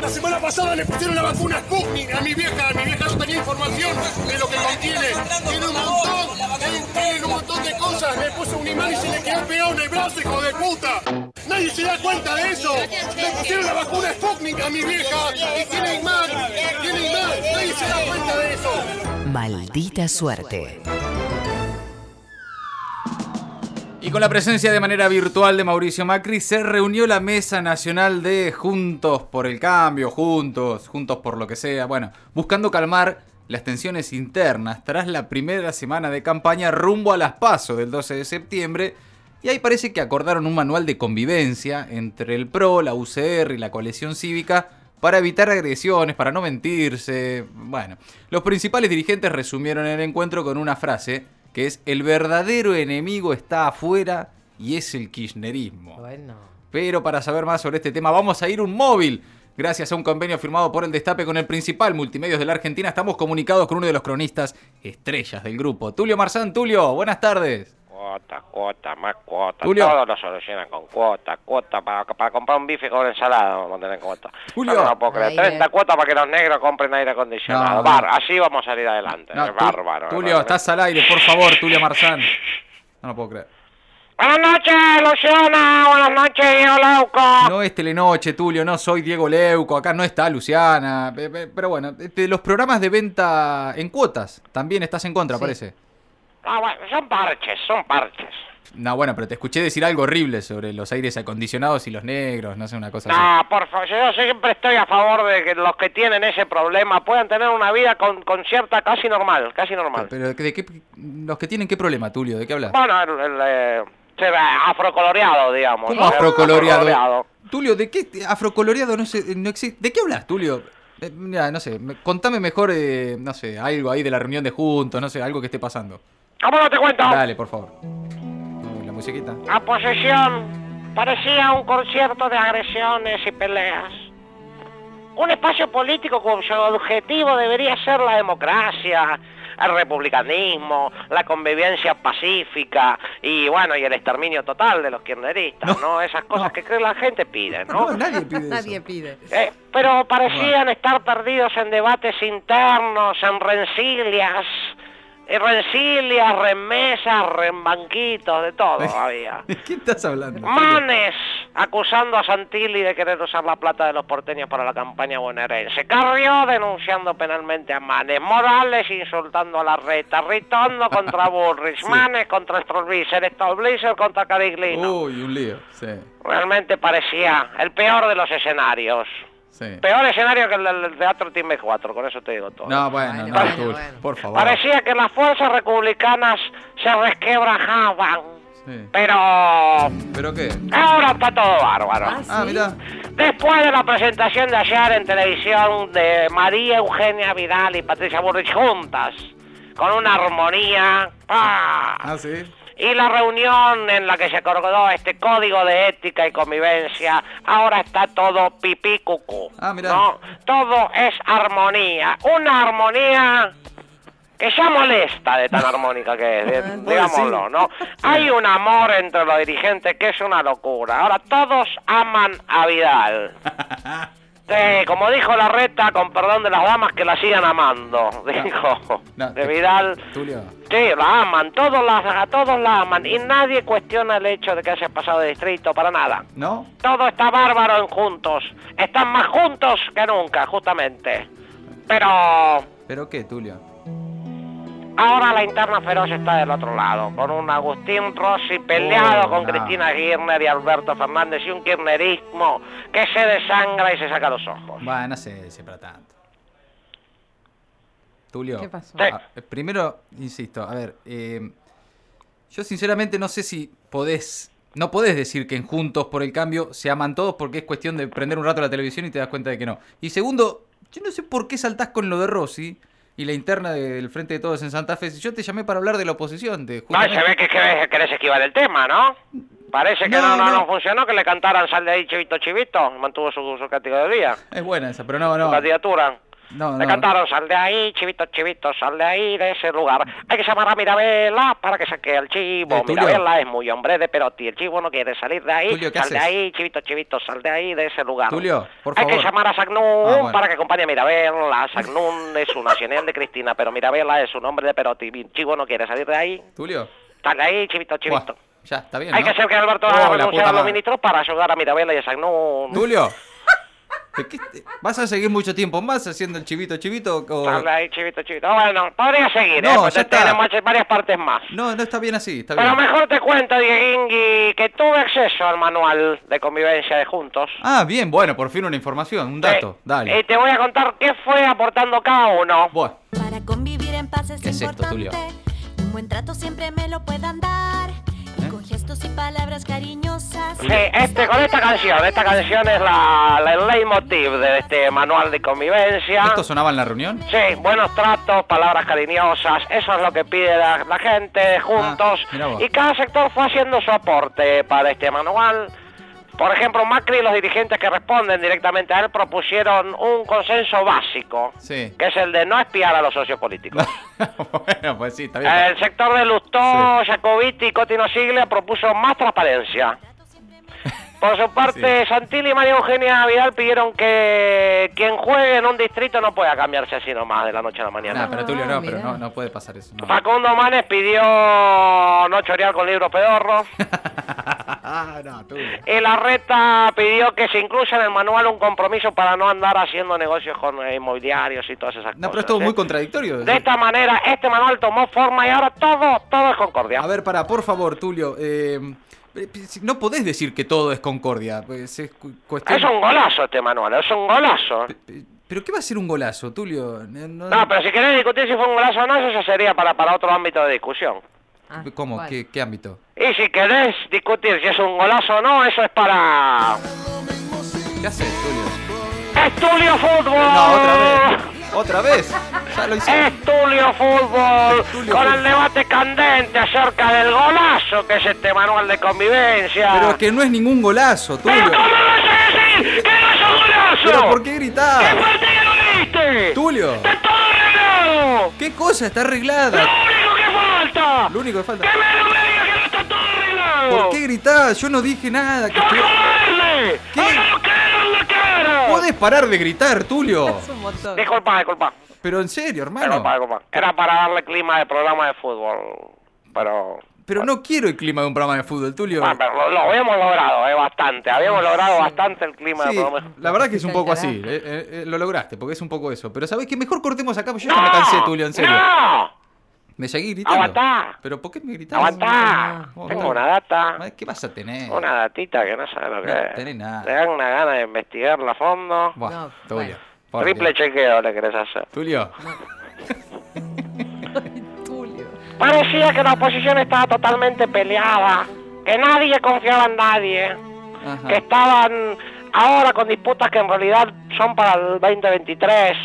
La semana pasada le pusieron la vacuna Sputnik a mi vieja. Mi vieja no tenía información de lo que contiene. Tiene un montón, tiene un montón de cosas. Le puso un imán y se le quedó pegado en el brazo, hijo de puta. Nadie se da cuenta de eso. Le pusieron la vacuna Sputnik a mi vieja y tiene imán. Tiene imán. Nadie se da cuenta de eso. Maldita suerte. Y con la presencia de manera virtual de Mauricio Macri, se reunió la Mesa Nacional de Juntos por el Cambio, Juntos, Juntos por lo que sea, bueno, buscando calmar las tensiones internas tras la primera semana de campaña rumbo a las PASO del 12 de septiembre. Y ahí parece que acordaron un manual de convivencia entre el PRO, la UCR y la coalición cívica para evitar agresiones, para no mentirse. Bueno, los principales dirigentes resumieron el encuentro con una frase que es el verdadero enemigo está afuera y es el kirchnerismo. Bueno. Pero para saber más sobre este tema vamos a ir un móvil. Gracias a un convenio firmado por el Destape con el principal multimedios de la Argentina, estamos comunicados con uno de los cronistas estrellas del grupo. Tulio Marzán, Tulio, buenas tardes. Cuota, cuota, más cuota. Julio. Todo lo solucionan con cuota, cuota. Para, para comprar un bife con ensalada vamos a tener cuota. Julio. No, no puedo creer. Ahí, 30 eh. cuotas para que los negros compren aire acondicionado. No, Bar, no. así vamos a salir adelante. No, es bárbaro. Tulio, estás al aire, por favor, Tulio Marzán. No lo puedo creer. Buenas noches, Luciana. Buenas noches, Diego Leuco. No es Telenoche, Tulio, no soy Diego Leuco, acá no está Luciana. pe- pe- Pero bueno, de los programas de venta en cuotas, también estás en contra, Sí. parece. Ah, bueno, son parches, son parches. No, bueno, pero te escuché decir algo horrible sobre los aires acondicionados y los negros, no sé, una cosa así. No, por favor, yo siempre estoy a favor de que los que tienen ese problema puedan tener una vida con, con cierta casi normal, casi normal. Pero, ¿de qué, los que tienen qué problema, Tulio? ¿De qué hablas? Bueno, el, el, eh, se afrocoloreado, digamos. ¿Cómo afrocoloreado? Afrocoloreado. Tulio, ¿de qué afrocoloreado no, sé, no existe? ¿De qué hablas, Tulio? Eh, mira, no sé, me- contame mejor, eh, no sé, algo ahí de la reunión de juntos, no sé, algo que esté pasando. ¿Cómo no te cuento? Dale, por favor. Uy, la musiquita. La posesión parecía un concierto de agresiones y peleas. Un espacio político cuyo objetivo debería ser la democracia, el republicanismo, la convivencia pacífica y bueno, y el exterminio total de los kirchneristas, No, ¿no? Esas cosas no. que cree la gente pide, ¿no? No, nadie pide eso. Nadie pide. Eh, pero parecían estar perdidos en debates internos, en rencillas, en rencillas, remesas, rembanquitos, de todo había. ¿De qué estás hablando? Manes acusando a Santilli de querer usar la plata de los porteños para la campaña bonaerense. Carrió denunciando penalmente a Manes. Morales insultando a la reta. Ritondo contra Bullrich. Sí. Manes contra Stolbizer. Stolbizer contra Cariglino. Uy, un lío. Sí, Realmente parecía el peor de los escenarios. Sí. Peor escenario que el del Teatro Time 4, con eso te digo todo. No, bueno, Bueno, no, bueno, Tulio, bueno. por favor. Parecía que las fuerzas republicanas se resquebrajaban. Sí. Pero ¿Pero qué? ahora está todo bárbaro. Ah, Ah, mira. Después de la presentación de ayer en televisión de María Eugenia Vidal y Patricia Burrich juntas, con una armonía, ¡pah! Ah, sí. Y la reunión en la que se acordó este código de ética y convivencia, ahora está todo pipí cucú. Ah, mirá. ¿no? Todo es armonía, una armonía que ya molesta de tan armónica que es, de- Ah, digámoslo, ¿no? Hay un amor entre los dirigentes que es una locura. Ahora todos aman a Vidal. Sí, como dijo la reta, con perdón de las damas, que la sigan amando, dijo. No, de Vidal. Tulio. Sí, la aman, todos la, a todos la aman y nadie cuestiona el hecho de que haya pasado de distrito, para nada. ¿No? Todo está bárbaro en juntos, están más juntos que nunca, justamente. Pero ¿Pero qué, Tulio? ahora la interna feroz está del otro lado, con un Agustín Rossi peleado Oh, con no. Cristina Kirchner y Alberto Fernández y un kirchnerismo que se desangra y se saca los ojos. Bueno, no sé si para tanto. Tulio. ¿Qué pasó? Sí. ah, primero, insisto, a ver, eh, yo sinceramente no sé si podés, no podés decir que en Juntos por el Cambio se aman todos porque es cuestión de prender un rato la televisión y te das cuenta de que no. Y segundo, yo no sé por qué saltás con lo de Rossi y la interna del Frente de Todos en Santa Fe. Si yo te llamé para hablar de la oposición, de No, y se ve que querés, querés esquivar el tema, ¿no? Parece que No, no, no, no. no funcionó, que le cantaran sal de ahí, chivito, chivito, mantuvo su, su categoría, Es buena esa, pero no, su no. candidatura. No, Le no. cantaron, sal de ahí, chivito, chivito, sal de ahí, de ese lugar. Hay que llamar a Mirabela para que saque al chivo. Eh. Mirabela es muy hombre de Perotti. El chivo no quiere salir de ahí. Tulio, ¿qué sal de ahí, chivito, chivito, sal de ahí, de ese lugar. Tulio, por Hay favor. que llamar a Sagnún Ah, bueno. para que acompañe a Mirabela. Sagnún es un nacional de Cristina, pero Mirabela es un hombre de Perotti. El chivo no quiere salir de ahí. Tulio. Sal de ahí, chivito, chivito. Buah, ya, está bien. Hay ¿no? que hacer que Alberto haga renunciar a los ministros para ayudar a Mirabela y a Sagnún. Tulio. ¿De qué te- ¿Vas a seguir mucho tiempo más haciendo el chivito chivito? o- de ahí, chivito, chivito. Bueno, podría seguir, No, ¿eh? ya Porque está. tiene muchas- varias partes más. No, no está bien así, está Pero bien. mejor te cuento, Dieguingui, que tuve acceso al manual de convivencia de Juntos. Ah, bien, bueno, por fin una información, un dato. Sí. Dale. Y te voy a contar qué fue aportando cada uno. Buah, Para convivir en paz es ¿Qué es esto, importante. Tulio? Un buen trato siempre me lo puedan dar. Gestos y palabras cariñosas. Sí, este, con esta canción, esta canción es la, la el leitmotiv de este manual de convivencia. ¿esto sonaba en la reunión? Sí, buenos tratos, palabras cariñosas, eso es lo que pide la, la gente juntos. Ah, mirá vos. y cada sector fue haciendo su aporte para este manual. Por ejemplo, Macri y los dirigentes que responden directamente a él propusieron un consenso básico, Sí. que es el de no espiar a los socios políticos. bueno, pues sí, está bien. El sector de Lustó, Jacobiti y Cotino Siglia propuso más transparencia. Por su parte, Santilli y María Eugenia Vidal pidieron que quien juegue en un distrito no pueda cambiarse así nomás de la noche a la mañana. Nah, pero Tulio, no, Ah, pero no, no puede pasar eso. No. Facundo Manes pidió no chorear con libros pedorros. no. Y la reta pidió que se incluya en el manual un compromiso para no andar haciendo negocios con eh, inmobiliarios y todas esas No, cosas. pero es todo ¿eh? muy contradictorio. De esta manera, este manual tomó forma y ahora todo, todo es concordia. A ver, para, por favor, Tulio. eh, no podés decir que todo es concordia. Pues es cu- cuestión. Es un golazo este manual, es un golazo. Pe- pe- ¿Pero qué va a ser un golazo, Tulio? Eh, no- No, pero si querés discutir si fue un golazo o no, eso ya sería para, para otro ámbito de discusión. Ah, ¿Cómo? ¿Qué, qué ámbito? Y si querés discutir si es un golazo o no, eso es para... ¿Qué haces, Tulio? ¡Estudio Fútbol! No, otra vez. ¿Otra vez? Ya lo hice. Estudio Fútbol, con Fútbol. el debate candente acerca del golazo que es este manual de convivencia. Pero es que no es ningún golazo, ¿Pero Tulio. cómo vas a decir que no es un golazo? ¿Pero por qué ¿Qué gritar? partido no viste? Tulio. ¡Está todo arreglado! ¿Qué cosa está ¡Lo arreglada? único que falta! Lo único que falta. ¡Que me, me diga que no está todo arreglado! ¿Por qué gritás? Yo no dije nada. Que ¡Sos estoy- parar de gritar, Tulio? Es un montón. Disculpa, disculpa. Pero en serio, hermano. Disculpa, disculpa. Era para darle clima de programa de fútbol. Pero... Pero no quiero el clima de un programa de fútbol, Tulio. Ah, pero lo, lo habíamos logrado, eh, bastante. Habíamos logrado bastante el clima Sí, del programa. la verdad que es un poco así. Eh, eh, eh, lo lograste, porque es un poco eso. Pero sabés que mejor cortemos acá, porque yo ya me cansé, Tulio, en serio. ¡No! Me seguí gritando. Aguantá. ¿Pero por qué me gritás? ¡Aguantá! Tengo una data. ¿Qué vas a tener? Una datita que no sabe lo que No es. tenés nada. Te dan una gana de investigarla a fondo. Buah, No, Tulio. bueno. Triple chequeo le querés hacer. Tulio. Tulio. Parecía que la oposición estaba totalmente peleada. Que nadie confiaba en nadie. Ajá. que estaban ahora con disputas que en realidad son para el 2023.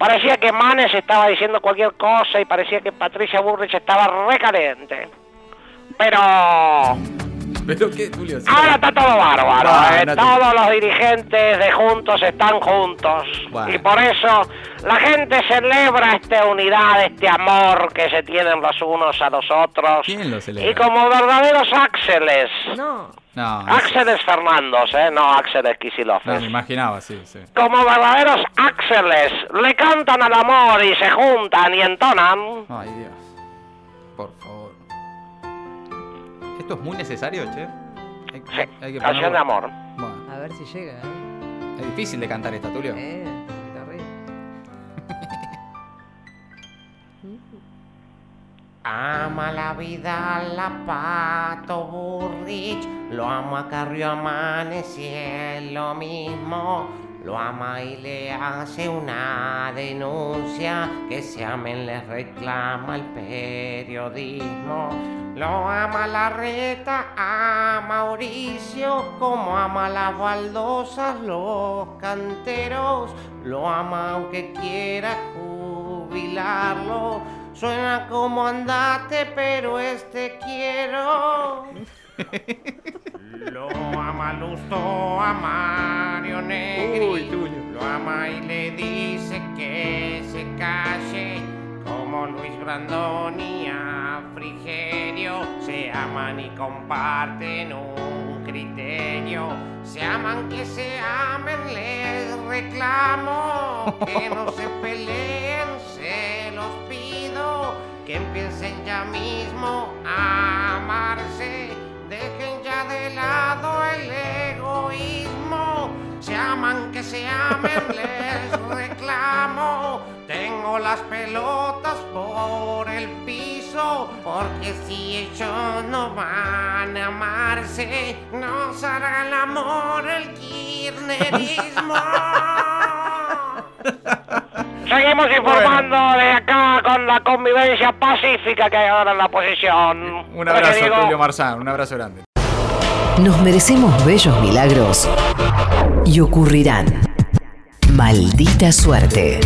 Parecía que Manes estaba diciendo cualquier cosa y parecía que Patricia Burrich estaba recaliente. Pero ¿Pero qué, Tulio? Sí. ahora está todo bárbaro. ¿eh? no te- Todos los dirigentes de Juntos están juntos. Bueno. Y por eso la gente celebra esta unidad, este amor que se tienen los unos a los otros. ¿Quién lo celebra? Y como verdaderos Axeles. No. No, Axeles Fernandos, ¿eh? No Axeles Kicillof. no, me imaginaba, sí, sí. Como verdaderos Axeles, le cantan al amor y se juntan y entonan. Ay, Dios. ¿Esto es muy necesario, che? Hay, Sí, hay que canción ponerlo- de amor. Bueno, A ver si llega, ¿eh? es difícil de cantar esta, Tulio. Eh. Ama la vida la Pato Burrich, lo ama Carrio Amaneci, es lo mismo. Lo ama y le hace una denuncia que se amen le reclama el periodismo. Lo ama la reta a Mauricio como ama las baldosas los canteros. Lo ama aunque quiera jubilarlo. Suena como andate, pero este quiero. Lo ama Lusto, a Mario Negri. Uy. Lo ama ama y le dice que se calle, como Luis Brandón y Frigerio, se aman y comparten un criterio, se aman que se amen, les reclamo, que no se peleen, se los pido, que empiecen ya mismo a amarse, dejen ya de lado el egoísmo, se aman que se amen, les reclamo, tengo las pelotas por el piso, porque si ellos no van a amarse, nos hará el amor el kirchnerismo. Seguimos informando de acá con la convivencia pacífica que hay ahora en la oposición. Un abrazo, digo, Tulio Marzán, un abrazo grande. Nos merecemos bellos milagros y ocurrirán. Maldita suerte.